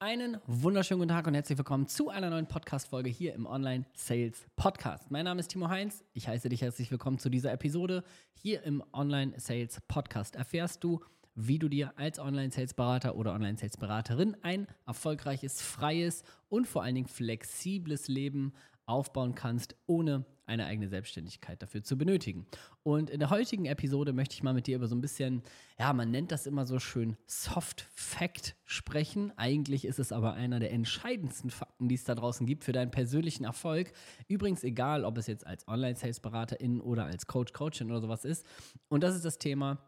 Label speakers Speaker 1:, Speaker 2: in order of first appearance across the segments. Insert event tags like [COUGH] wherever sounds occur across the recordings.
Speaker 1: Einen wunderschönen guten Tag und herzlich willkommen zu einer neuen Podcast-Folge hier im Online Sales Podcast. Mein Name ist Timo Heinz. Ich heiße dich herzlich willkommen zu dieser Episode. Hier im Online Sales Podcast erfährst du, wie du dir als Online Sales Berater oder Online Sales Beraterin ein erfolgreiches, freies und vor allen Dingen flexibles Leben aufbauen kannst, ohne eine eigene Selbstständigkeit dafür zu benötigen. Und in der heutigen Episode möchte ich mal mit dir über so ein bisschen, ja, man nennt das immer so schön Soft Fact sprechen. Eigentlich ist es aber einer der entscheidendsten Fakten, die es da draußen gibt für deinen persönlichen Erfolg. Übrigens egal, ob es jetzt als Online-Sales-Beraterin oder als Coach, Coachin oder sowas ist. Und das ist das Thema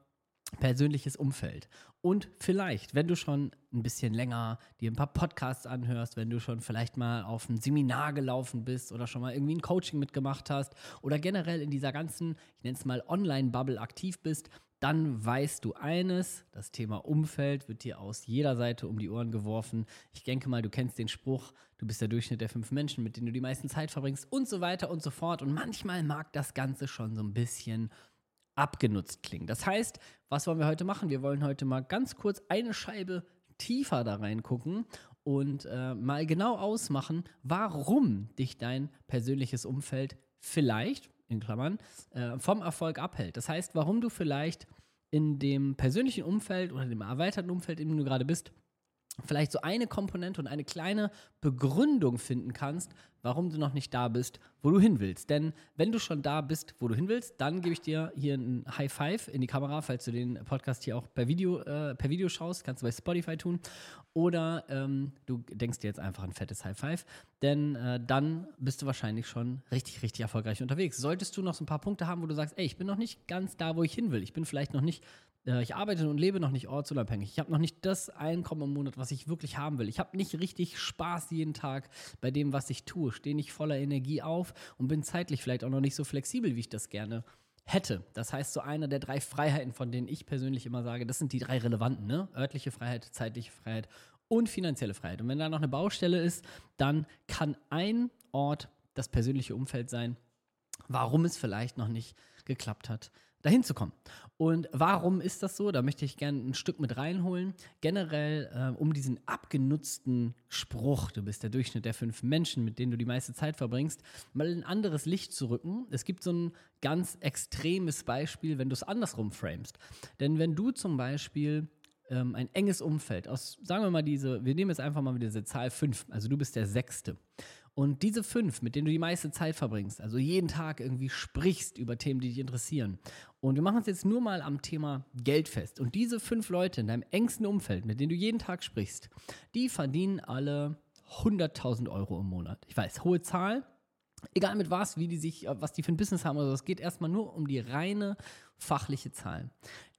Speaker 1: persönliches Umfeld. Und vielleicht, wenn du schon ein bisschen länger dir ein paar Podcasts anhörst, wenn du schon vielleicht mal auf ein Seminar gelaufen bist oder schon mal irgendwie ein Coaching mitgemacht hast oder generell in dieser ganzen, ich nenne es mal Online-Bubble aktiv bist, dann weißt du eines, das Thema Umfeld wird dir aus jeder Seite um die Ohren geworfen. Ich denke mal, du kennst den Spruch, du bist der Durchschnitt der fünf Menschen, mit denen du die meisten Zeit verbringst und so weiter und so fort. Und manchmal mag das Ganze schon so ein bisschen abgenutzt klingen. Das heißt, was wollen wir heute machen? Wir wollen heute mal ganz kurz eine Scheibe tiefer da reingucken und äh, mal genau ausmachen, warum dich dein persönliches Umfeld vielleicht, in Klammern, äh, vom Erfolg abhält. Das heißt, warum du vielleicht in dem persönlichen Umfeld oder dem erweiterten Umfeld, in dem du gerade bist, vielleicht so eine Komponente und eine kleine Begründung finden kannst, warum du noch nicht da bist, wo du hin willst. Denn wenn du schon da bist, wo du hin willst, dann gebe ich dir hier ein High Five in die Kamera, falls du den Podcast hier auch per Video, äh, per Video schaust, kannst du bei Spotify tun. Oder ähm, du denkst dir jetzt einfach ein fettes High Five, denn äh, dann bist du wahrscheinlich schon richtig, richtig erfolgreich unterwegs. Solltest du noch so ein paar Punkte haben, wo du sagst, ey, ich bin noch nicht ganz da, wo ich hin will. Ich bin vielleicht noch nicht ich arbeite und lebe noch nicht ortsunabhängig. Ich habe noch nicht das Einkommen im Monat, was ich wirklich haben will. Ich habe nicht richtig Spaß jeden Tag bei dem, was ich tue. Stehe nicht voller Energie auf und bin zeitlich vielleicht auch noch nicht so flexibel, wie ich das gerne hätte. Das heißt, so eine der drei Freiheiten, von denen ich persönlich immer sage, das sind die drei relevanten, ne? Örtliche Freiheit, zeitliche Freiheit und finanzielle Freiheit. Und wenn da noch eine Baustelle ist, dann kann ein Ort das persönliche Umfeld sein, warum es vielleicht noch nicht geklappt hat, dahin zu kommen. Und warum ist das so? Da möchte ich gerne ein Stück mit reinholen. Generell, äh, um diesen abgenutzten Spruch, du bist der Durchschnitt der fünf Menschen, mit denen du die meiste Zeit verbringst, mal ein anderes Licht zu rücken. Es gibt so ein ganz extremes Beispiel, wenn du es andersrum framest. Denn wenn du zum Beispiel ähm, ein enges Umfeld aus, sagen wir mal diese, wir nehmen jetzt einfach mal diese Zahl fünf, also du bist der Sechste. Und diese fünf, mit denen du die meiste Zeit verbringst, also jeden Tag irgendwie sprichst über Themen, die dich interessieren. Und wir machen uns jetzt nur mal am Thema Geld fest. Und diese fünf Leute in deinem engsten Umfeld, mit denen du jeden Tag sprichst, die verdienen alle 100.000 Euro im Monat. Ich weiß, hohe Zahl. Egal mit was, wie die sich, was die für ein Business haben, also es geht erstmal nur um die reine fachliche Zahl.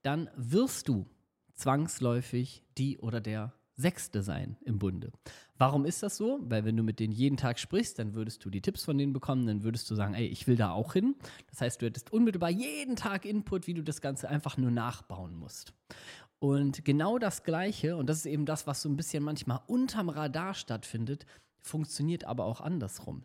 Speaker 1: Dann wirst du zwangsläufig die oder der Sechste sein im Bunde. Warum ist das so? Weil wenn du mit denen jeden Tag sprichst, dann würdest du die Tipps von denen bekommen, dann würdest du sagen, ey, ich will da auch hin. Das heißt, du hättest unmittelbar jeden Tag Input, wie du das Ganze einfach nur nachbauen musst. Und genau das Gleiche, und das ist eben das, was so ein bisschen manchmal unterm Radar stattfindet, funktioniert aber auch andersrum.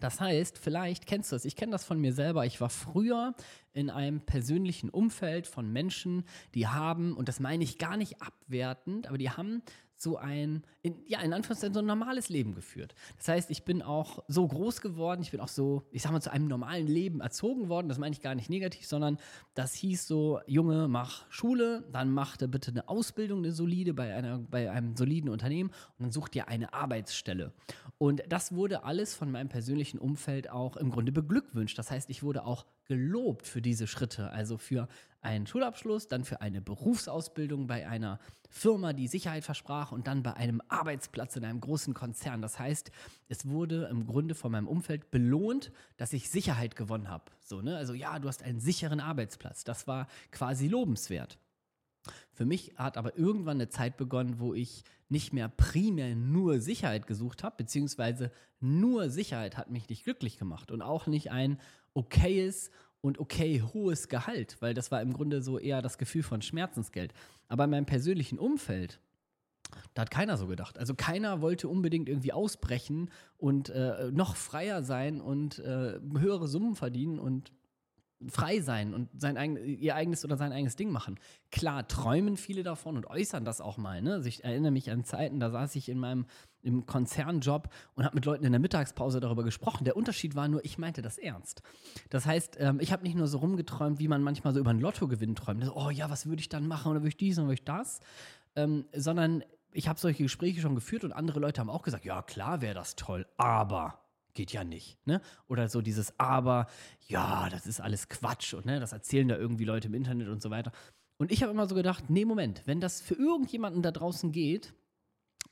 Speaker 1: Das heißt, vielleicht kennst du es, ich kenne das von mir selber, ich war früher in einem persönlichen Umfeld von Menschen, die haben, und das meine ich gar nicht abwertend, aber die haben so ein, in, ja, in Anführungszeichen so ein normales Leben geführt. Das heißt, ich bin auch so groß geworden, ich bin auch so, ich sag mal, zu einem normalen Leben erzogen worden. Das meine ich gar nicht negativ, sondern das hieß so, Junge, mach Schule, dann mach da bitte eine Ausbildung, eine solide bei, einer, bei einem soliden Unternehmen und dann such dir eine Arbeitsstelle. Und das wurde alles von meinem persönlichen Umfeld auch im Grunde beglückwünscht. Das heißt, ich wurde auch gelobt für diese Schritte, also für einen Schulabschluss, dann für eine Berufsausbildung bei einer Firma, die Sicherheit versprach und dann bei einem Arbeitsplatz in einem großen Konzern. Das heißt, es wurde im Grunde von meinem Umfeld belohnt, dass ich Sicherheit gewonnen habe. So, ne? Also ja, du hast einen sicheren Arbeitsplatz. Das war quasi lobenswert. Für mich hat aber irgendwann eine Zeit begonnen, wo ich nicht mehr primär nur Sicherheit gesucht habe, beziehungsweise nur Sicherheit hat mich nicht glücklich gemacht und auch nicht ein okayes und okay hohes Gehalt, weil das war im Grunde so eher das Gefühl von Schmerzensgeld. Aber in meinem persönlichen Umfeld, da hat keiner so gedacht. Also keiner wollte unbedingt irgendwie ausbrechen und äh, noch freier sein und äh, höhere Summen verdienen und frei sein und sein eigen, ihr eigenes oder sein eigenes Ding machen. Klar, träumen viele davon und äußern das auch mal. Ne? Also ich erinnere mich an Zeiten, da saß ich in meinem im Konzernjob und habe mit Leuten in der Mittagspause darüber gesprochen. Der Unterschied war nur, ich meinte das ernst. Das heißt, ähm, ich habe nicht nur so rumgeträumt, wie man manchmal so über einen Lottogewinn träumt. So, oh ja, was würde ich dann machen oder würde ich dies oder würde ich das? Ähm, sondern ich habe solche Gespräche schon geführt und andere Leute haben auch gesagt, ja klar wäre das toll, aber geht ja nicht. Ne? Oder so dieses Aber, ja, das ist alles Quatsch und ne, das erzählen da irgendwie Leute im Internet und so weiter. Und ich habe immer so gedacht, nee, Moment, wenn das für irgendjemanden da draußen geht,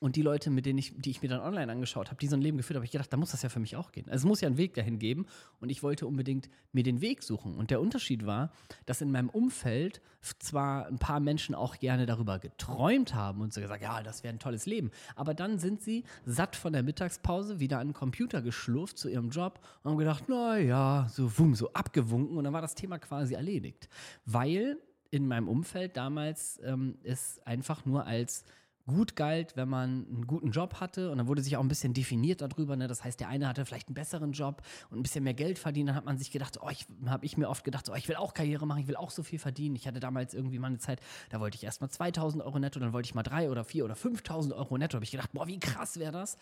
Speaker 1: und die Leute, mit denen ich, die ich mir dann online angeschaut habe, die so ein Leben geführt haben, habe ich gedacht, da muss das ja für mich auch gehen. Also es muss ja einen Weg dahin geben und ich wollte unbedingt mir den Weg suchen. Und der Unterschied war, dass in meinem Umfeld zwar ein paar Menschen auch gerne darüber geträumt haben und so gesagt, ja, das wäre ein tolles Leben. Aber dann sind sie satt von der Mittagspause wieder an den Computer geschlurft zu ihrem Job und haben gedacht, naja, so wum, so abgewunken und dann war das Thema quasi erledigt. Weil in meinem Umfeld damals ähm, es einfach nur als gut galt, wenn man einen guten Job hatte und dann wurde sich auch ein bisschen definiert darüber. Ne? Das heißt, der eine hatte vielleicht einen besseren Job und ein bisschen mehr Geld verdient. Dann hat man sich gedacht, oh, habe ich mir oft gedacht, oh, ich will auch Karriere machen, ich will auch so viel verdienen. Ich hatte damals irgendwie mal eine Zeit, da wollte ich erst mal 2000 Euro netto, dann wollte ich mal 3 oder 4 oder 5000 Euro netto. Da habe ich gedacht, boah, wie krass wäre das?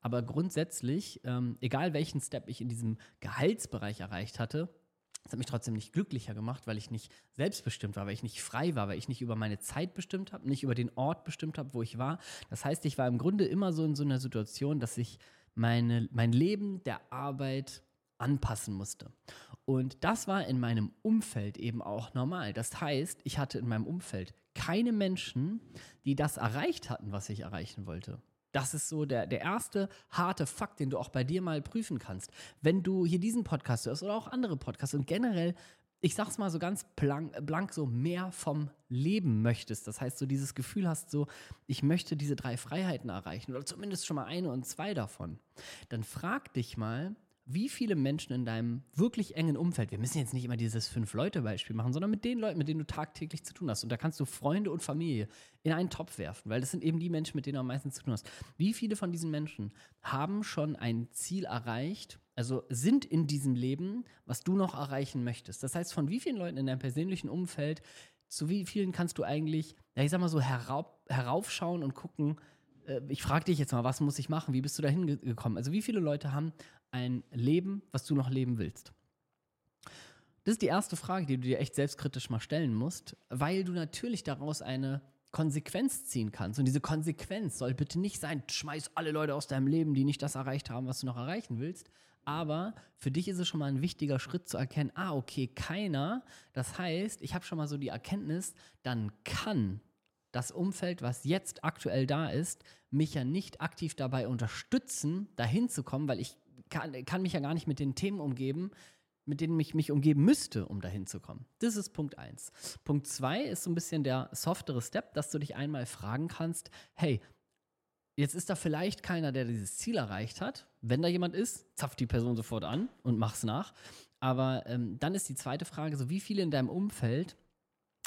Speaker 1: Aber grundsätzlich, ähm, egal welchen Step ich in diesem Gehaltsbereich erreicht hatte, das hat mich trotzdem nicht glücklicher gemacht, weil ich nicht selbstbestimmt war, weil ich nicht frei war, weil ich nicht über meine Zeit bestimmt habe, nicht über den Ort bestimmt habe, wo ich war. Das heißt, ich war im Grunde immer so in so einer Situation, dass ich meine, mein Leben der Arbeit anpassen musste. Und das war in meinem Umfeld eben auch normal. Das heißt, ich hatte in meinem Umfeld keine Menschen, die das erreicht hatten, was ich erreichen wollte. Das ist so der, der erste harte Fakt, den du auch bei dir mal prüfen kannst. Wenn du hier diesen Podcast hörst oder auch andere Podcasts und generell, ich sag's mal so ganz blank, blank so mehr vom Leben möchtest. Das heißt, so dieses Gefühl hast, so, ich möchte diese drei Freiheiten erreichen oder zumindest schon mal eine und zwei davon. Dann frag dich mal, wie viele Menschen in deinem wirklich engen Umfeld, wir müssen jetzt nicht immer dieses Fünf-Leute-Beispiel machen, sondern mit den Leuten, mit denen du tagtäglich zu tun hast. Und da kannst du Freunde und Familie in einen Topf werfen, weil das sind eben die Menschen, mit denen du am meisten zu tun hast. Wie viele von diesen Menschen haben schon ein Ziel erreicht, also sind in diesem Leben, was du noch erreichen möchtest? Das heißt, von wie vielen Leuten in deinem persönlichen Umfeld, zu wie vielen kannst du eigentlich, ja, ich sag mal so, herauf, heraufschauen und gucken, äh, ich frage dich jetzt mal, was muss ich machen? Wie bist du da hingekommen? Also wie viele Leute haben ein Leben, was du noch leben willst? Das ist die erste Frage, die du dir echt selbstkritisch mal stellen musst, weil du natürlich daraus eine Konsequenz ziehen kannst. Und diese Konsequenz soll bitte nicht sein, schmeiß alle Leute aus deinem Leben, die nicht das erreicht haben, was du noch erreichen willst. Aber für dich ist es schon mal ein wichtiger Schritt zu erkennen, ah, okay, keiner. Das heißt, ich habe schon mal so die Erkenntnis, dann kann das Umfeld, was jetzt aktuell da ist, mich ja nicht aktiv dabei unterstützen, dahin zu kommen, weil ich kann, kann mich ja gar nicht mit den Themen umgeben, mit denen ich mich umgeben müsste, um dahin zu kommen. Das ist Punkt 1. Punkt 2 ist so ein bisschen der softere Step, dass du dich einmal fragen kannst, hey, jetzt ist da vielleicht keiner, der dieses Ziel erreicht hat. Wenn da jemand ist, zapft die Person sofort an und mach's nach. Aber ähm, dann ist die zweite Frage, so wie viele in deinem Umfeld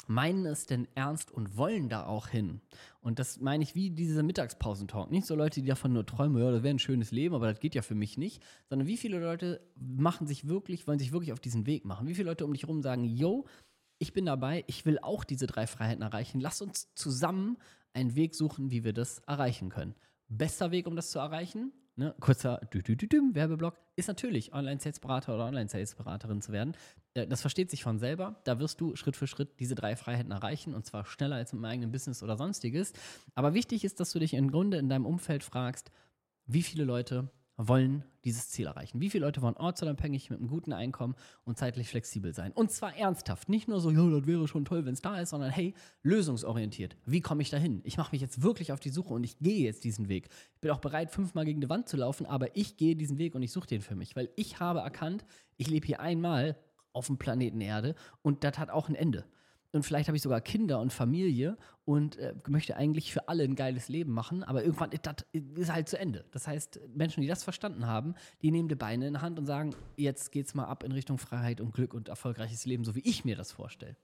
Speaker 1: meinen es denn ernst und wollen da auch hin. Und das meine ich wie dieser Mittagspausentalk. Nicht so Leute, die davon nur träumen, ja, das wäre ein schönes Leben, aber das geht ja für mich nicht. Sondern wie viele Leute machen sich wirklich, wollen sich wirklich auf diesen Weg machen? Wie viele Leute um dich herum sagen, yo, ich bin dabei, ich will auch diese drei Freiheiten erreichen. Lass uns zusammen einen Weg suchen, wie wir das erreichen können. Bester Weg, um das zu erreichen, ne, kurzer Dü -dü -dü Werbeblock, ist natürlich Online-Sales-Berater oder Online-Sales-Beraterin zu werden. Äh, das versteht sich von selber. Da wirst du Schritt für Schritt diese drei Freiheiten erreichen und zwar schneller als mit meinem eigenen Business oder sonstiges. Aber wichtig ist, dass du dich im Grunde in deinem Umfeld fragst, wie viele Leute wollen dieses Ziel erreichen? Wie viele Leute wollen ortsunabhängig mit einem guten Einkommen und zeitlich flexibel sein? Und zwar ernsthaft. Nicht nur so, ja, das wäre schon toll, wenn es da ist, sondern hey, lösungsorientiert. Wie komme ich dahin? Ich mache mich jetzt wirklich auf die Suche und ich gehe jetzt diesen Weg. Ich bin auch bereit, fünfmal gegen die Wand zu laufen, aber ich gehe diesen Weg und ich suche den für mich, weil ich habe erkannt, ich lebe hier einmal auf dem Planeten Erde und das hat auch ein Ende und vielleicht habe ich sogar Kinder und Familie und äh, möchte eigentlich für alle ein geiles Leben machen, aber irgendwann ist das halt zu Ende. Das heißt, Menschen, die das verstanden haben, die nehmen die Beine in die Hand und sagen, jetzt geht's mal ab in Richtung Freiheit und Glück und erfolgreiches Leben, so wie ich mir das vorstelle.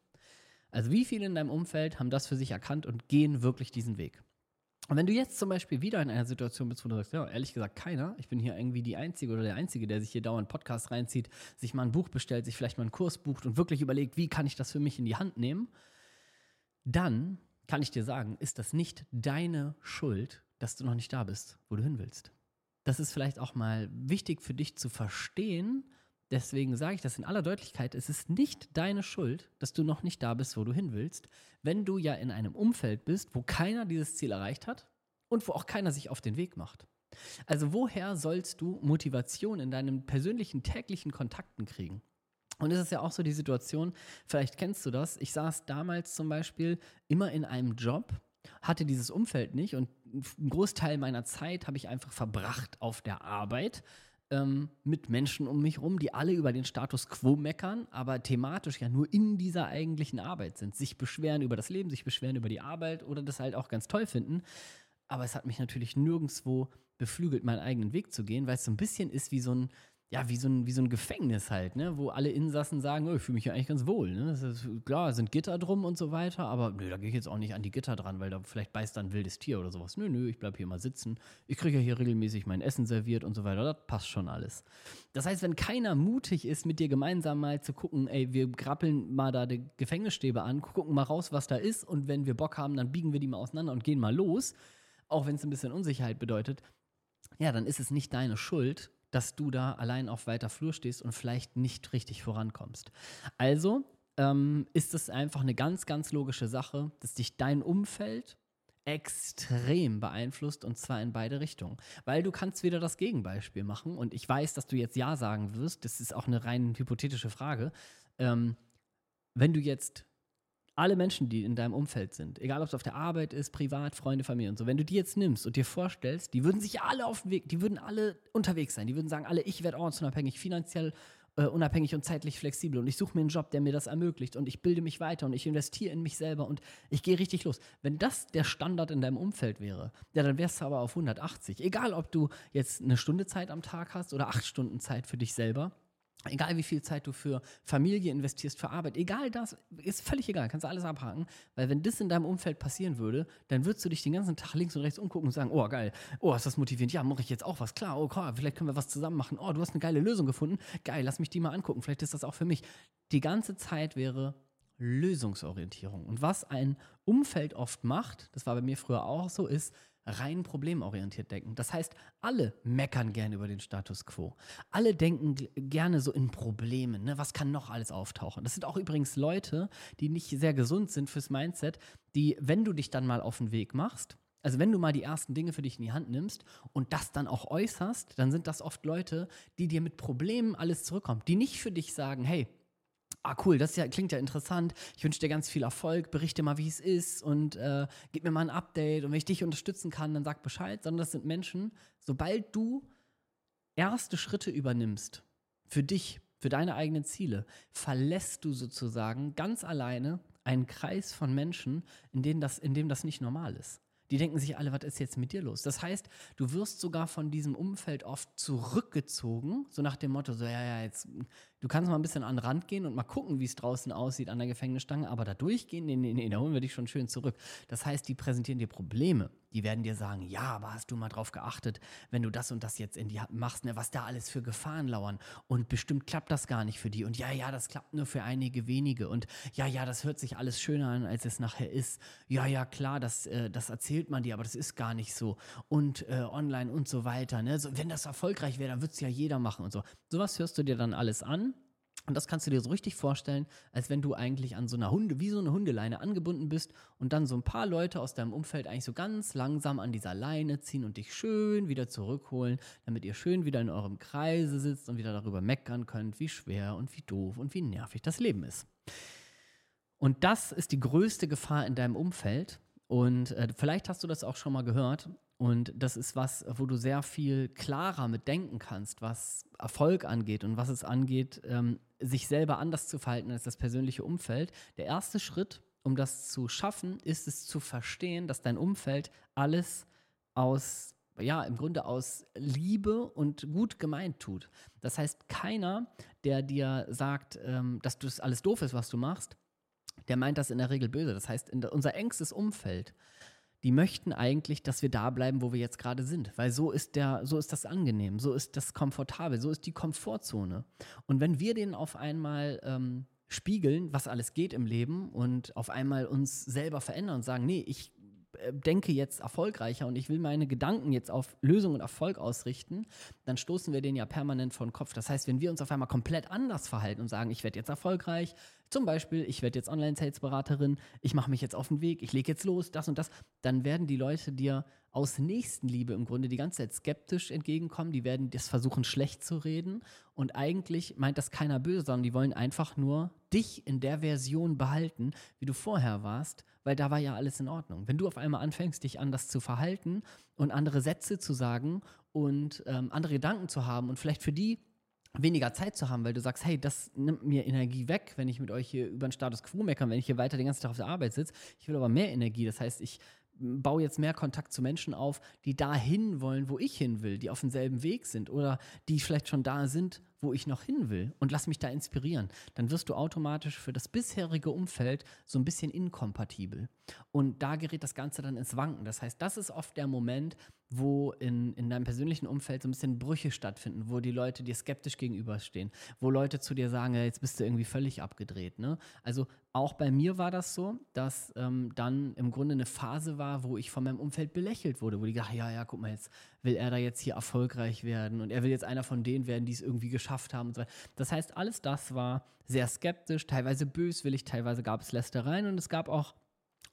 Speaker 1: Also wie viele in deinem Umfeld haben das für sich erkannt und gehen wirklich diesen Weg? Und wenn du jetzt zum Beispiel wieder in einer Situation bist, wo du sagst, ja, ehrlich gesagt, keiner, ich bin hier irgendwie die Einzige oder der Einzige, der sich hier dauernd Podcast reinzieht, sich mal ein Buch bestellt, sich vielleicht mal einen Kurs bucht und wirklich überlegt, wie kann ich das für mich in die Hand nehmen, dann kann ich dir sagen, ist das nicht deine Schuld, dass du noch nicht da bist, wo du hin willst. Das ist vielleicht auch mal wichtig für dich zu verstehen. Deswegen sage ich das in aller Deutlichkeit. Es ist nicht deine Schuld, dass du noch nicht da bist, wo du hin willst, wenn du ja in einem Umfeld bist, wo keiner dieses Ziel erreicht hat und wo auch keiner sich auf den Weg macht. Also woher sollst du Motivation in deinen persönlichen täglichen Kontakten kriegen? Und es ist ja auch so die Situation, vielleicht kennst du das, ich saß damals zum Beispiel immer in einem Job, hatte dieses Umfeld nicht und einen Großteil meiner Zeit habe ich einfach verbracht auf der Arbeit ähm, mit Menschen um mich rum, die alle über den Status quo meckern, aber thematisch ja nur in dieser eigentlichen Arbeit sind, sich beschweren über das Leben, sich beschweren über die Arbeit oder das halt auch ganz toll finden. Aber es hat mich natürlich nirgendwo beflügelt, meinen eigenen Weg zu gehen, weil es so ein bisschen ist wie so ein ja, wie so ein, wie so ein Gefängnis halt, ne? wo alle Insassen sagen, oh, ich fühle mich ja eigentlich ganz wohl. Ne? Ist, klar, sind Gitter drum und so weiter, aber nö, da gehe ich jetzt auch nicht an die Gitter dran, weil da vielleicht beißt da ein wildes Tier oder sowas. Nö, nö, ich bleibe hier mal sitzen. Ich kriege ja hier regelmäßig mein Essen serviert und so weiter. Das passt schon alles. Das heißt, wenn keiner mutig ist, mit dir gemeinsam mal zu gucken, ey, wir grappeln mal da die Gefängnisstäbe an, gucken mal raus, was da ist und wenn wir Bock haben, dann biegen wir die mal auseinander und gehen mal los, auch wenn es ein bisschen Unsicherheit bedeutet, ja, dann ist es nicht deine Schuld, dass du da allein auf weiter Flur stehst und vielleicht nicht richtig vorankommst. Also ähm, ist es einfach eine ganz, ganz logische Sache, dass dich dein Umfeld extrem beeinflusst und zwar in beide Richtungen. Weil du kannst wieder das Gegenbeispiel machen und ich weiß, dass du jetzt Ja sagen wirst, das ist auch eine rein hypothetische Frage. Ähm, wenn du jetzt alle Menschen, die in deinem Umfeld sind, egal ob es auf der Arbeit ist, privat, Freunde, Familie und so, wenn du die jetzt nimmst und dir vorstellst, die würden sich alle auf den Weg, die würden alle unterwegs sein, die würden sagen, alle, ich werde ortsunabhängig, finanziell äh, unabhängig und zeitlich flexibel und ich suche mir einen Job, der mir das ermöglicht und ich bilde mich weiter und ich investiere in mich selber und ich gehe richtig los. Wenn das der Standard in deinem Umfeld wäre, ja, dann wärst du aber auf 180. Egal, ob du jetzt eine Stunde Zeit am Tag hast oder acht Stunden Zeit für dich selber Egal wie viel Zeit du für Familie investierst, für Arbeit, egal das, ist völlig egal, kannst du alles abhaken, weil wenn das in deinem Umfeld passieren würde, dann würdest du dich den ganzen Tag links und rechts umgucken und sagen, oh geil, oh ist das motivierend, ja, mache ich jetzt auch was, klar, oh klar, vielleicht können wir was zusammen machen, oh, du hast eine geile Lösung gefunden, geil, lass mich die mal angucken, vielleicht ist das auch für mich. Die ganze Zeit wäre Lösungsorientierung. Und was ein Umfeld oft macht, das war bei mir früher auch so, ist, rein problemorientiert denken. Das heißt, alle meckern gerne über den Status quo. Alle denken gerne so in Problemen. Ne? Was kann noch alles auftauchen? Das sind auch übrigens Leute, die nicht sehr gesund sind fürs Mindset, die, wenn du dich dann mal auf den Weg machst, also wenn du mal die ersten Dinge für dich in die Hand nimmst und das dann auch äußerst, dann sind das oft Leute, die dir mit Problemen alles zurückkommen, die nicht für dich sagen, hey, ah cool, das ja, klingt ja interessant, ich wünsche dir ganz viel Erfolg, berichte mal, wie es ist und äh, gib mir mal ein Update und wenn ich dich unterstützen kann, dann sag Bescheid, sondern das sind Menschen, sobald du erste Schritte übernimmst für dich, für deine eigenen Ziele, verlässt du sozusagen ganz alleine einen Kreis von Menschen, in, denen das, in dem das nicht normal ist. Die denken sich alle, was ist jetzt mit dir los? Das heißt, du wirst sogar von diesem Umfeld oft zurückgezogen, so nach dem Motto, so ja, ja, jetzt, du kannst mal ein bisschen an den Rand gehen und mal gucken, wie es draußen aussieht an der Gefängnisstange, aber da durchgehen, nee, nee, nee, da holen wir dich schon schön zurück. Das heißt, die präsentieren dir Probleme. Die werden dir sagen, ja, aber hast du mal drauf geachtet, wenn du das und das jetzt in die machst, ne, was da alles für Gefahren lauern und bestimmt klappt das gar nicht für die und ja, ja, das klappt nur für einige wenige und ja, ja, das hört sich alles schöner an, als es nachher ist. Ja, ja, klar, das, äh, das erzählt man dir, aber das ist gar nicht so und äh, online und so weiter. Ne? So, wenn das erfolgreich wäre, dann würde es ja jeder machen und so. Sowas hörst du dir dann alles an und das kannst du dir so richtig vorstellen, als wenn du eigentlich an so einer Hunde, wie so eine Hundeleine angebunden bist und dann so ein paar Leute aus deinem Umfeld eigentlich so ganz langsam an dieser Leine ziehen und dich schön wieder zurückholen, damit ihr schön wieder in eurem Kreise sitzt und wieder darüber meckern könnt, wie schwer und wie doof und wie nervig das Leben ist. Und das ist die größte Gefahr in deinem Umfeld. Und äh, vielleicht hast du das auch schon mal gehört. Und das ist was, wo du sehr viel klarer mit denken kannst, was Erfolg angeht und was es angeht, ähm, sich selber anders zu verhalten als das persönliche Umfeld. Der erste Schritt, um das zu schaffen, ist es zu verstehen, dass dein Umfeld alles aus, ja, im Grunde aus Liebe und gut gemeint tut. Das heißt, keiner, der dir sagt, ähm, dass das alles doof ist, was du machst, der meint das in der Regel böse. Das heißt, unser engstes Umfeld die möchten eigentlich, dass wir da bleiben, wo wir jetzt gerade sind, weil so ist der, so ist das angenehm, so ist das komfortabel, so ist die Komfortzone. Und wenn wir denen auf einmal ähm, spiegeln, was alles geht im Leben und auf einmal uns selber verändern und sagen, nee, ich äh, denke jetzt erfolgreicher und ich will meine Gedanken jetzt auf Lösung und Erfolg ausrichten, dann stoßen wir den ja permanent vor den Kopf. Das heißt, wenn wir uns auf einmal komplett anders verhalten und sagen, ich werde jetzt erfolgreich, zum Beispiel, ich werde jetzt Online-Sales-Beraterin, ich mache mich jetzt auf den Weg, ich lege jetzt los, das und das, dann werden die Leute dir aus Nächstenliebe im Grunde die ganze Zeit skeptisch entgegenkommen. Die werden das versuchen, schlecht zu reden. Und eigentlich meint das keiner böse, sondern die wollen einfach nur dich in der Version behalten, wie du vorher warst, weil da war ja alles in Ordnung. Wenn du auf einmal anfängst, dich anders zu verhalten und andere Sätze zu sagen und ähm, andere Gedanken zu haben und vielleicht für die weniger Zeit zu haben, weil du sagst, hey, das nimmt mir Energie weg, wenn ich mit euch hier über den Status quo meckern, wenn ich hier weiter den ganzen Tag auf der Arbeit sitze. Ich will aber mehr Energie. Das heißt, ich baue jetzt mehr Kontakt zu Menschen auf, die dahin wollen, wo ich hin will, die auf demselben Weg sind oder die vielleicht schon da sind, wo ich noch hin will und lass mich da inspirieren. Dann wirst du automatisch für das bisherige Umfeld so ein bisschen inkompatibel. Und da gerät das Ganze dann ins Wanken. Das heißt, das ist oft der Moment, wo in, in deinem persönlichen Umfeld so ein bisschen Brüche stattfinden, wo die Leute dir skeptisch gegenüberstehen, wo Leute zu dir sagen, ja, jetzt bist du irgendwie völlig abgedreht. Ne? Also auch bei mir war das so, dass ähm, dann im Grunde eine Phase war, wo ich von meinem Umfeld belächelt wurde, wo die gesagt ja, ja, guck mal, jetzt will er da jetzt hier erfolgreich werden und er will jetzt einer von denen werden, die es irgendwie geschafft haben und so weiter. Das heißt, alles das war sehr skeptisch, teilweise böswillig, teilweise gab es Lästereien und es gab auch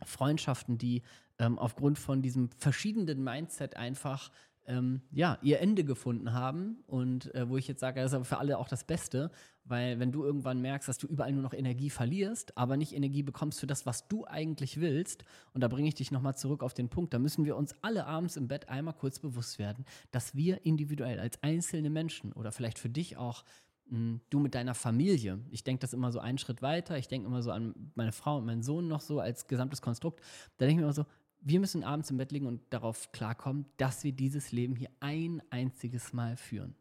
Speaker 1: Freundschaften, die ähm, aufgrund von diesem verschiedenen Mindset einfach ähm, ja, ihr Ende gefunden haben und äh, wo ich jetzt sage, das ist aber für alle auch das Beste, weil wenn du irgendwann merkst, dass du überall nur noch Energie verlierst, aber nicht Energie bekommst für das, was du eigentlich willst, und da bringe ich dich nochmal zurück auf den Punkt, da müssen wir uns alle abends im Bett einmal kurz bewusst werden, dass wir individuell als einzelne Menschen oder vielleicht für dich auch hm, du mit deiner Familie. Ich denke das immer so einen Schritt weiter. Ich denke immer so an meine Frau und meinen Sohn noch so als gesamtes Konstrukt. Da denke ich mir immer so, wir müssen abends im Bett liegen und darauf klarkommen, dass wir dieses Leben hier ein einziges Mal führen.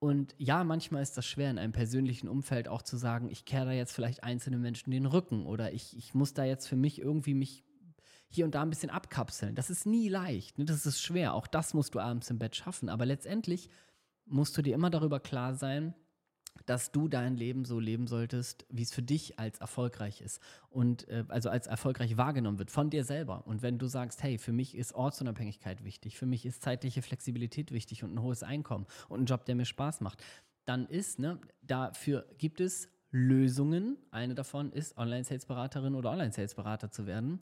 Speaker 1: Und ja, manchmal ist das schwer in einem persönlichen Umfeld auch zu sagen, ich kehre da jetzt vielleicht einzelne Menschen den Rücken oder ich, ich muss da jetzt für mich irgendwie mich hier und da ein bisschen abkapseln. Das ist nie leicht, ne? das ist schwer. Auch das musst du abends im Bett schaffen. Aber letztendlich musst du dir immer darüber klar sein, dass du dein Leben so leben solltest, wie es für dich als erfolgreich ist und äh, also als erfolgreich wahrgenommen wird von dir selber. Und wenn du sagst, hey, für mich ist Ortsunabhängigkeit wichtig, für mich ist zeitliche Flexibilität wichtig und ein hohes Einkommen und ein Job, der mir Spaß macht, dann ist, ne, dafür gibt es Lösungen. Eine davon ist, Online-Sales-Beraterin oder Online-Sales-Berater zu werden.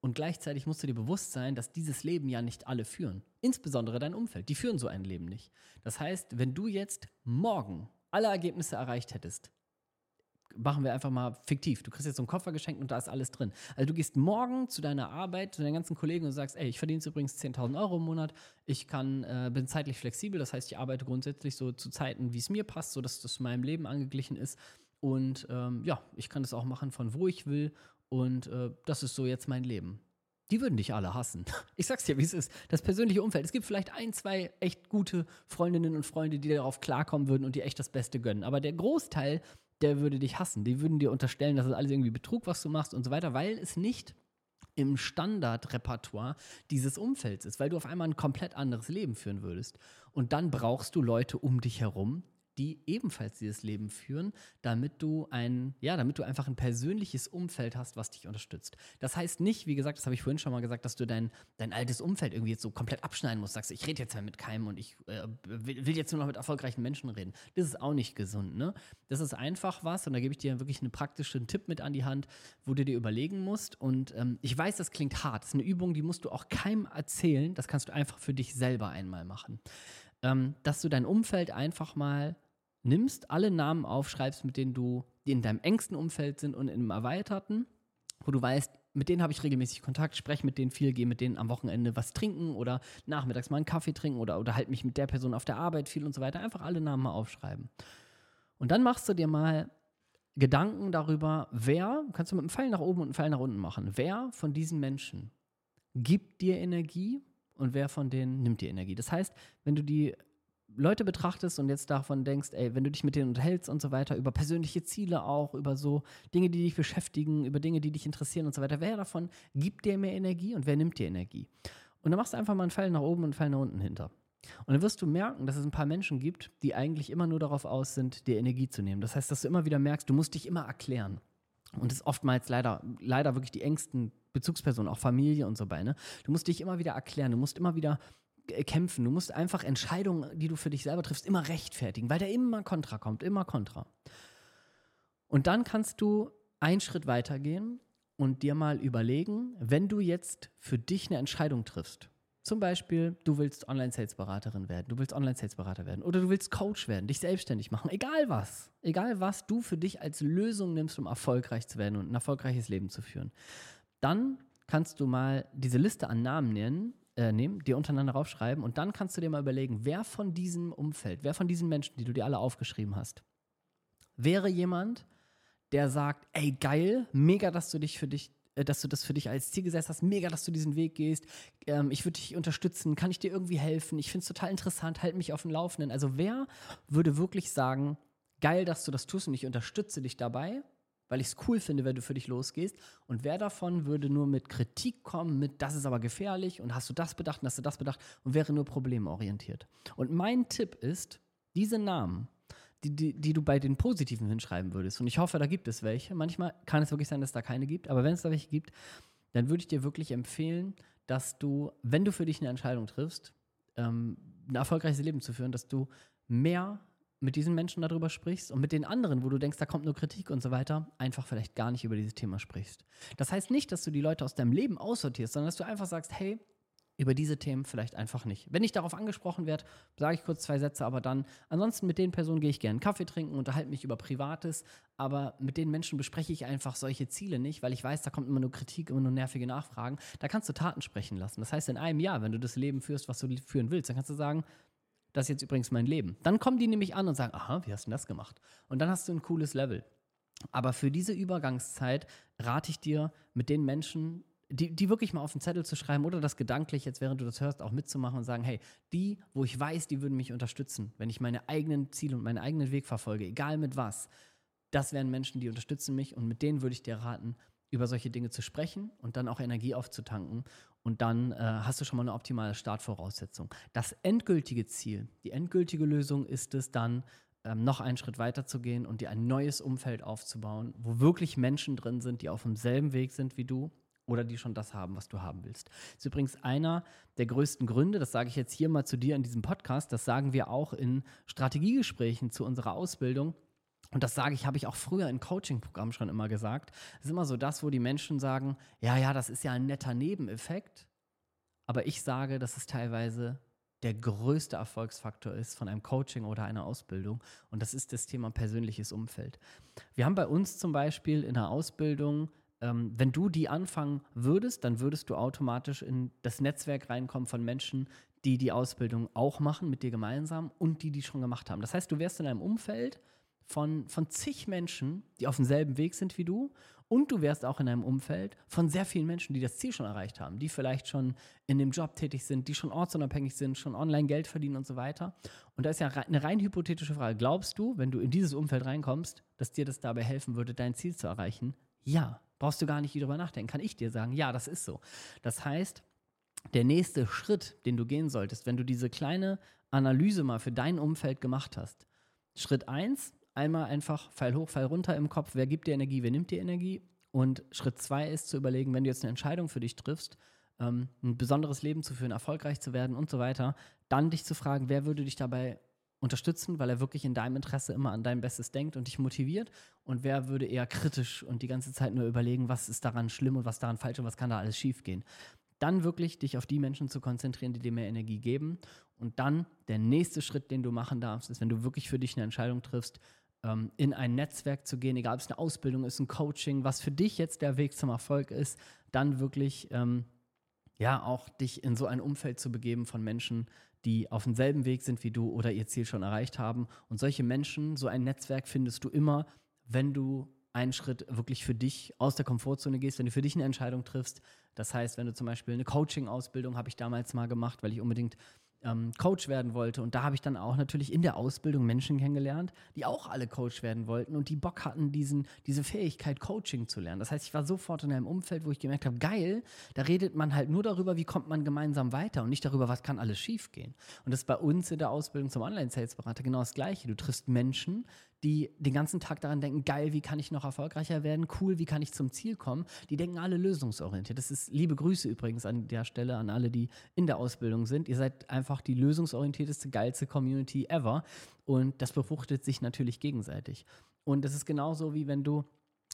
Speaker 1: Und gleichzeitig musst du dir bewusst sein, dass dieses Leben ja nicht alle führen. Insbesondere dein Umfeld. Die führen so ein Leben nicht. Das heißt, wenn du jetzt morgen alle Ergebnisse erreicht hättest, machen wir einfach mal fiktiv. Du kriegst jetzt so einen Koffer geschenkt und da ist alles drin. Also du gehst morgen zu deiner Arbeit, zu deinen ganzen Kollegen und sagst, ey, ich verdiene übrigens 10.000 Euro im Monat, ich kann, äh, bin zeitlich flexibel, das heißt, ich arbeite grundsätzlich so zu Zeiten, wie es mir passt, sodass das meinem Leben angeglichen ist. Und ähm, ja, ich kann das auch machen von wo ich will und äh, das ist so jetzt mein Leben die würden dich alle hassen. [LAUGHS] Ich sag's dir, wie es ist. Das persönliche Umfeld. Es gibt vielleicht ein, zwei echt gute Freundinnen und Freunde, die darauf klarkommen würden und dir echt das Beste gönnen. Aber der Großteil, der würde dich hassen. Die würden dir unterstellen, dass es alles irgendwie Betrug, was du machst und so weiter, weil es nicht im Standardrepertoire dieses Umfelds ist, weil du auf einmal ein komplett anderes Leben führen würdest. Und dann brauchst du Leute um dich herum, die ebenfalls dieses Leben führen, damit du ein, ja, damit du einfach ein persönliches Umfeld hast, was dich unterstützt. Das heißt nicht, wie gesagt, das habe ich vorhin schon mal gesagt, dass du dein, dein altes Umfeld irgendwie jetzt so komplett abschneiden musst. Sagst, ich rede jetzt mit keinem und ich äh, will jetzt nur noch mit erfolgreichen Menschen reden. Das ist auch nicht gesund, ne? Das ist einfach was und da gebe ich dir wirklich einen praktischen Tipp mit an die Hand, wo du dir überlegen musst. Und ähm, ich weiß, das klingt hart. Das ist eine Übung, die musst du auch keinem erzählen. Das kannst du einfach für dich selber einmal machen. Ähm, dass du dein Umfeld einfach mal nimmst, alle Namen aufschreibst, mit denen du, die in deinem engsten Umfeld sind und in einem erweiterten, wo du weißt, mit denen habe ich regelmäßig Kontakt, spreche mit denen viel, gehe mit denen am Wochenende was trinken oder nachmittags mal einen Kaffee trinken oder unterhalte mich mit der Person auf der Arbeit viel und so weiter. Einfach alle Namen mal aufschreiben. Und dann machst du dir mal Gedanken darüber, wer, kannst du mit einem Pfeil nach oben und einem Pfeil nach unten machen, wer von diesen Menschen gibt dir Energie und wer von denen nimmt dir Energie. Das heißt, wenn du die Leute betrachtest und jetzt davon denkst, ey, wenn du dich mit denen unterhältst und so weiter, über persönliche Ziele auch, über so Dinge, die dich beschäftigen, über Dinge, die dich interessieren und so weiter, wer davon gibt dir mehr Energie und wer nimmt dir Energie? Und dann machst du einfach mal einen Pfeil nach oben und einen Pfeil nach unten hinter. Und dann wirst du merken, dass es ein paar Menschen gibt, die eigentlich immer nur darauf aus sind, dir Energie zu nehmen. Das heißt, dass du immer wieder merkst, du musst dich immer erklären. Und das ist oftmals leider, leider wirklich die engsten Bezugspersonen, auch Familie und so weiter. Ne? Du musst dich immer wieder erklären, du musst immer wieder kämpfen. Du musst einfach Entscheidungen, die du für dich selber triffst, immer rechtfertigen, weil da immer Kontra kommt, immer Kontra. Und dann kannst du einen Schritt weitergehen und dir mal überlegen, wenn du jetzt für dich eine Entscheidung triffst, zum Beispiel, du willst Online-Sales-Beraterin werden, du willst Online-Sales-Berater werden oder du willst Coach werden, dich selbstständig machen, egal was. Egal was du für dich als Lösung nimmst, um erfolgreich zu werden und ein erfolgreiches Leben zu führen. Dann kannst du mal diese Liste an Namen nennen, äh, nehmen, dir untereinander aufschreiben und dann kannst du dir mal überlegen, wer von diesem Umfeld, wer von diesen Menschen, die du dir alle aufgeschrieben hast, wäre jemand, der sagt, ey geil, mega, dass du dich für dich äh, dass du das für dich als Ziel gesetzt hast. Mega, dass du diesen Weg gehst. Ähm, ich würde dich unterstützen. Kann ich dir irgendwie helfen? Ich finde es total interessant. Halt mich auf dem Laufenden. Also, wer würde wirklich sagen, geil, dass du das tust und ich unterstütze dich dabei, weil ich es cool finde, wenn du für dich losgehst? Und wer davon würde nur mit Kritik kommen, mit das ist aber gefährlich und hast du das bedacht und hast du das bedacht und wäre nur problemorientiert? Und mein Tipp ist, diese Namen die, die, die du bei den Positiven hinschreiben würdest. Und ich hoffe, da gibt es welche. Manchmal kann es wirklich sein, dass es da keine gibt. Aber wenn es da welche gibt, dann würde ich dir wirklich empfehlen, dass du, wenn du für dich eine Entscheidung triffst, ähm, ein erfolgreiches Leben zu führen, dass du mehr mit diesen Menschen darüber sprichst und mit den anderen, wo du denkst, da kommt nur Kritik und so weiter, einfach vielleicht gar nicht über dieses Thema sprichst. Das heißt nicht, dass du die Leute aus deinem Leben aussortierst, sondern dass du einfach sagst, hey, über diese Themen vielleicht einfach nicht. Wenn ich darauf angesprochen werde, sage ich kurz zwei Sätze, aber dann, ansonsten mit den Personen gehe ich gerne Kaffee trinken, unterhalte mich über Privates, aber mit den Menschen bespreche ich einfach solche Ziele nicht, weil ich weiß, da kommt immer nur Kritik, immer nur nervige Nachfragen. Da kannst du Taten sprechen lassen. Das heißt, in einem Jahr, wenn du das Leben führst, was du führen willst, dann kannst du sagen, das ist jetzt übrigens mein Leben. Dann kommen die nämlich an und sagen, aha, wie hast du das gemacht? Und dann hast du ein cooles Level. Aber für diese Übergangszeit rate ich dir, mit den Menschen die, die wirklich mal auf den Zettel zu schreiben oder das gedanklich jetzt, während du das hörst, auch mitzumachen und sagen, hey, die, wo ich weiß, die würden mich unterstützen, wenn ich meine eigenen Ziele und meinen eigenen Weg verfolge, egal mit was, das wären Menschen, die unterstützen mich und mit denen würde ich dir raten, über solche Dinge zu sprechen und dann auch Energie aufzutanken. Und dann äh, hast du schon mal eine optimale Startvoraussetzung. Das endgültige Ziel, die endgültige Lösung ist es dann, ähm, noch einen Schritt weiter zu gehen und dir ein neues Umfeld aufzubauen, wo wirklich Menschen drin sind, die auf demselben Weg sind wie du oder die schon das haben, was du haben willst. Das ist übrigens einer der größten Gründe, das sage ich jetzt hier mal zu dir in diesem Podcast, das sagen wir auch in Strategiegesprächen zu unserer Ausbildung. Und das sage ich, habe ich auch früher in Coaching-Programmen schon immer gesagt. Es ist immer so das, wo die Menschen sagen, ja, ja, das ist ja ein netter Nebeneffekt. Aber ich sage, dass es teilweise der größte Erfolgsfaktor ist von einem Coaching oder einer Ausbildung. Und das ist das Thema persönliches Umfeld. Wir haben bei uns zum Beispiel in der Ausbildung ähm, wenn du die anfangen würdest, dann würdest du automatisch in das Netzwerk reinkommen von Menschen, die die Ausbildung auch machen mit dir gemeinsam und die die schon gemacht haben. Das heißt, du wärst in einem Umfeld von, von zig Menschen, die auf demselben Weg sind wie du und du wärst auch in einem Umfeld von sehr vielen Menschen, die das Ziel schon erreicht haben, die vielleicht schon in dem Job tätig sind, die schon ortsunabhängig sind, schon online Geld verdienen und so weiter. Und da ist ja eine rein hypothetische Frage. Glaubst du, wenn du in dieses Umfeld reinkommst, dass dir das dabei helfen würde, dein Ziel zu erreichen? Ja, Brauchst du gar nicht drüber nachdenken. Kann ich dir sagen, ja, das ist so. Das heißt, der nächste Schritt, den du gehen solltest, wenn du diese kleine Analyse mal für dein Umfeld gemacht hast. Schritt 1, einmal einfach Pfeil hoch, Pfeil runter im Kopf, wer gibt dir Energie, wer nimmt dir Energie. Und Schritt 2 ist zu überlegen, wenn du jetzt eine Entscheidung für dich triffst, ähm, ein besonderes Leben zu führen, erfolgreich zu werden und so weiter, dann dich zu fragen, wer würde dich dabei unterstützen, weil er wirklich in deinem Interesse immer an dein Bestes denkt und dich motiviert? Und wer würde eher kritisch und die ganze Zeit nur überlegen, was ist daran schlimm und was daran falsch und was kann da alles schiefgehen? Dann wirklich dich auf die Menschen zu konzentrieren, die dir mehr Energie geben. Und dann der nächste Schritt, den du machen darfst, ist, wenn du wirklich für dich eine Entscheidung triffst, ähm, in ein Netzwerk zu gehen, egal ob es eine Ausbildung ist, ein Coaching, was für dich jetzt der Weg zum Erfolg ist, dann wirklich ähm, ja auch dich in so ein Umfeld zu begeben von Menschen, die auf demselben Weg sind wie du oder ihr Ziel schon erreicht haben. Und solche Menschen, so ein Netzwerk findest du immer, wenn du einen Schritt wirklich für dich aus der Komfortzone gehst, wenn du für dich eine Entscheidung triffst. Das heißt, wenn du zum Beispiel eine Coaching-Ausbildung habe ich damals mal gemacht, weil ich unbedingt ähm, Coach werden wollte. Und da habe ich dann auch natürlich in der Ausbildung Menschen kennengelernt, die auch alle Coach werden wollten und die Bock hatten, diesen, diese Fähigkeit, Coaching zu lernen. Das heißt, ich war sofort in einem Umfeld, wo ich gemerkt habe, geil, da redet man halt nur darüber, wie kommt man gemeinsam weiter und nicht darüber, was kann alles schiefgehen. Und das ist bei uns in der Ausbildung zum Online-Sales-Berater genau das Gleiche. Du triffst Menschen, die den ganzen Tag daran denken, geil, wie kann ich noch erfolgreicher werden, cool, wie kann ich zum Ziel kommen. Die denken alle lösungsorientiert. Das ist liebe Grüße übrigens an der Stelle an alle, die in der Ausbildung sind. Ihr seid einfach die lösungsorientierteste, geilste Community ever. Und das befruchtet sich natürlich gegenseitig. Und das ist genauso wie wenn du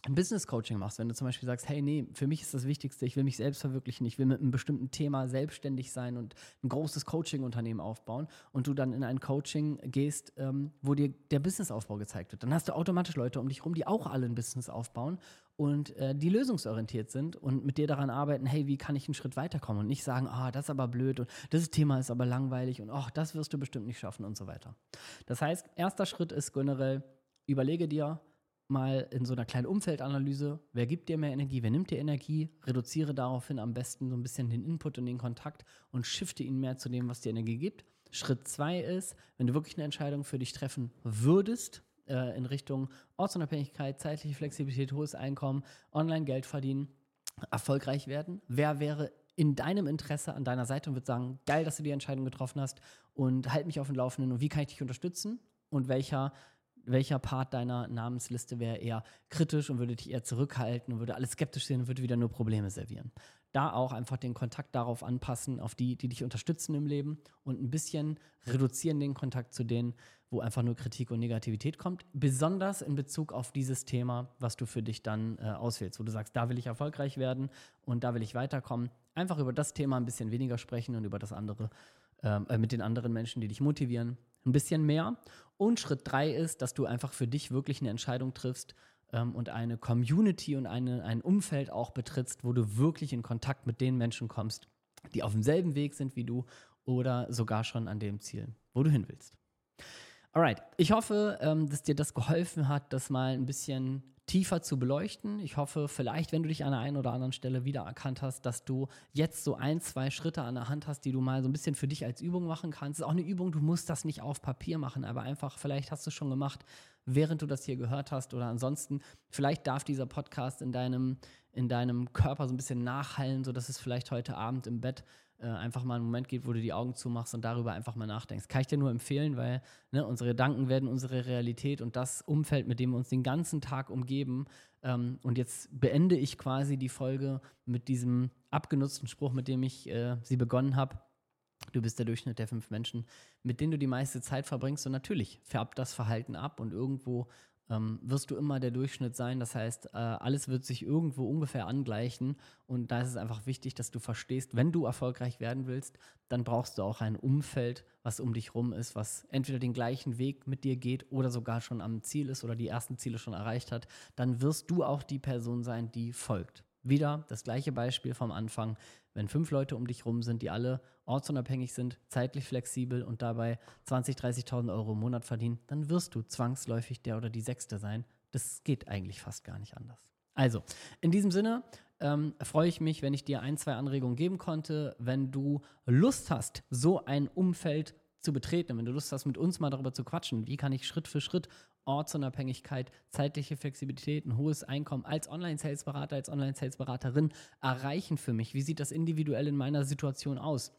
Speaker 1: Business Coaching machst, wenn du zum Beispiel sagst, hey, nee, für mich ist das Wichtigste, ich will mich selbst verwirklichen, ich will mit einem bestimmten Thema selbstständig sein und ein großes Coaching-Unternehmen aufbauen und du dann in ein Coaching gehst, ähm, wo dir der Businessaufbau gezeigt wird, dann hast du automatisch Leute um dich herum, die auch alle ein Business aufbauen und äh, die lösungsorientiert sind und mit dir daran arbeiten, hey, wie kann ich einen Schritt weiterkommen und nicht sagen, ah, oh, das ist aber blöd und das Thema ist aber langweilig und oh, das wirst du bestimmt nicht schaffen und so weiter. Das heißt, erster Schritt ist generell, überlege dir, mal in so einer kleinen Umfeldanalyse, wer gibt dir mehr Energie, wer nimmt dir Energie, reduziere daraufhin am besten so ein bisschen den Input und den Kontakt und shifte ihn mehr zu dem, was dir Energie gibt. Schritt zwei ist, wenn du wirklich eine Entscheidung für dich treffen würdest, äh, in Richtung Ortsunabhängigkeit, zeitliche Flexibilität, hohes Einkommen, online Geld verdienen, erfolgreich werden, wer wäre in deinem Interesse an deiner Seite und wird sagen, geil, dass du die Entscheidung getroffen hast und halt mich auf dem Laufenden und wie kann ich dich unterstützen und welcher welcher Part deiner Namensliste wäre eher kritisch und würde dich eher zurückhalten und würde alles skeptisch sehen und würde wieder nur Probleme servieren. Da auch einfach den Kontakt darauf anpassen, auf die, die dich unterstützen im Leben und ein bisschen reduzieren den Kontakt zu denen, wo einfach nur Kritik und Negativität kommt. Besonders in Bezug auf dieses Thema, was du für dich dann äh, auswählst, wo du sagst, da will ich erfolgreich werden und da will ich weiterkommen. Einfach über das Thema ein bisschen weniger sprechen und über das andere ähm, äh, mit den anderen Menschen, die dich motivieren, ein bisschen mehr. Und Schritt drei ist, dass du einfach für dich wirklich eine Entscheidung triffst ähm, und eine Community und eine, ein Umfeld auch betrittst, wo du wirklich in Kontakt mit den Menschen kommst, die auf demselben Weg sind wie du oder sogar schon an dem Ziel, wo du hin willst. Alright, ich hoffe, ähm, dass dir das geholfen hat, das mal ein bisschen tiefer zu beleuchten. Ich hoffe, vielleicht, wenn du dich an der einen oder anderen Stelle wieder erkannt hast, dass du jetzt so ein, zwei Schritte an der Hand hast, die du mal so ein bisschen für dich als Übung machen kannst. Es ist auch eine Übung, du musst das nicht auf Papier machen, aber einfach, vielleicht hast du es schon gemacht, während du das hier gehört hast oder ansonsten, vielleicht darf dieser Podcast in deinem, in deinem Körper so ein bisschen nachhallen, sodass es vielleicht heute Abend im Bett äh, einfach mal einen Moment gibt, wo du die Augen zumachst und darüber einfach mal nachdenkst. Kann ich dir nur empfehlen, weil ne, unsere Gedanken werden unsere Realität und das Umfeld, mit dem wir uns den ganzen Tag umgeben. Ähm, und jetzt beende ich quasi die Folge mit diesem abgenutzten Spruch, mit dem ich äh, sie begonnen habe. Du bist der Durchschnitt der fünf Menschen, mit denen du die meiste Zeit verbringst. Und natürlich färbt das Verhalten ab und irgendwo ähm, wirst du immer der Durchschnitt sein. Das heißt, äh, alles wird sich irgendwo ungefähr angleichen. Und da ist es einfach wichtig, dass du verstehst, wenn du erfolgreich werden willst, dann brauchst du auch ein Umfeld, was um dich rum ist, was entweder den gleichen Weg mit dir geht oder sogar schon am Ziel ist oder die ersten Ziele schon erreicht hat. Dann wirst du auch die Person sein, die folgt. Wieder das gleiche Beispiel vom Anfang. Wenn fünf Leute um dich rum sind, die alle ortsunabhängig sind, zeitlich flexibel und dabei 20.000, 30.000 Euro im Monat verdienen, dann wirst du zwangsläufig der oder die Sechste sein. Das geht eigentlich fast gar nicht anders. Also, in diesem Sinne ähm, freue ich mich, wenn ich dir ein, zwei Anregungen geben konnte. Wenn du Lust hast, so ein Umfeld zu betreten, wenn du Lust hast, mit uns mal darüber zu quatschen, wie kann ich Schritt für Schritt Ortsunabhängigkeit, zeitliche Flexibilität, ein hohes Einkommen als Online-Sales-Berater, als Online-Sales-Beraterin erreichen für mich? Wie sieht das individuell in meiner Situation aus?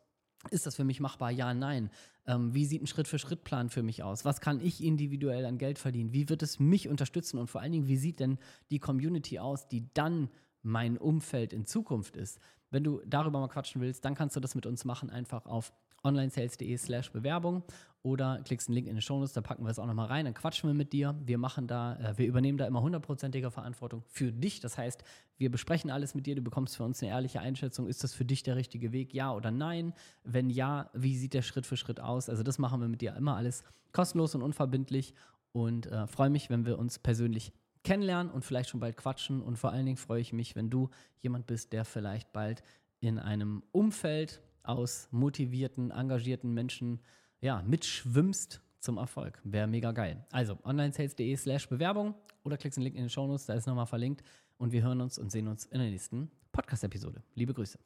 Speaker 1: Ist das für mich machbar? Ja, nein. Ähm, wie sieht ein Schritt-für-Schritt-Plan für mich aus? Was kann ich individuell an Geld verdienen? Wie wird es mich unterstützen? Und vor allen Dingen, wie sieht denn die Community aus, die dann mein Umfeld in Zukunft ist? Wenn du darüber mal quatschen willst, dann kannst du das mit uns machen, einfach auf onlinesales.de slash Bewerbung oder klickst einen Link in den Shownotes, da packen wir es auch nochmal rein, dann quatschen wir mit dir. Wir machen da, äh, wir übernehmen da immer hundertprozentige Verantwortung für dich. Das heißt, wir besprechen alles mit dir, du bekommst für uns eine ehrliche Einschätzung, ist das für dich der richtige Weg, ja oder nein? Wenn ja, wie sieht der Schritt für Schritt aus? Also das machen wir mit dir immer alles kostenlos und unverbindlich und äh, freue mich, wenn wir uns persönlich kennenlernen und vielleicht schon bald quatschen und vor allen Dingen freue ich mich, wenn du jemand bist, der vielleicht bald in einem Umfeld aus motivierten, engagierten Menschen ja, mitschwimmst zum Erfolg. Wäre mega geil. Also onlinesales.de slash Bewerbung oder klickst den Link in den Shownotes, da ist nochmal verlinkt. Und wir hören uns und sehen uns in der nächsten Podcast-Episode. Liebe Grüße.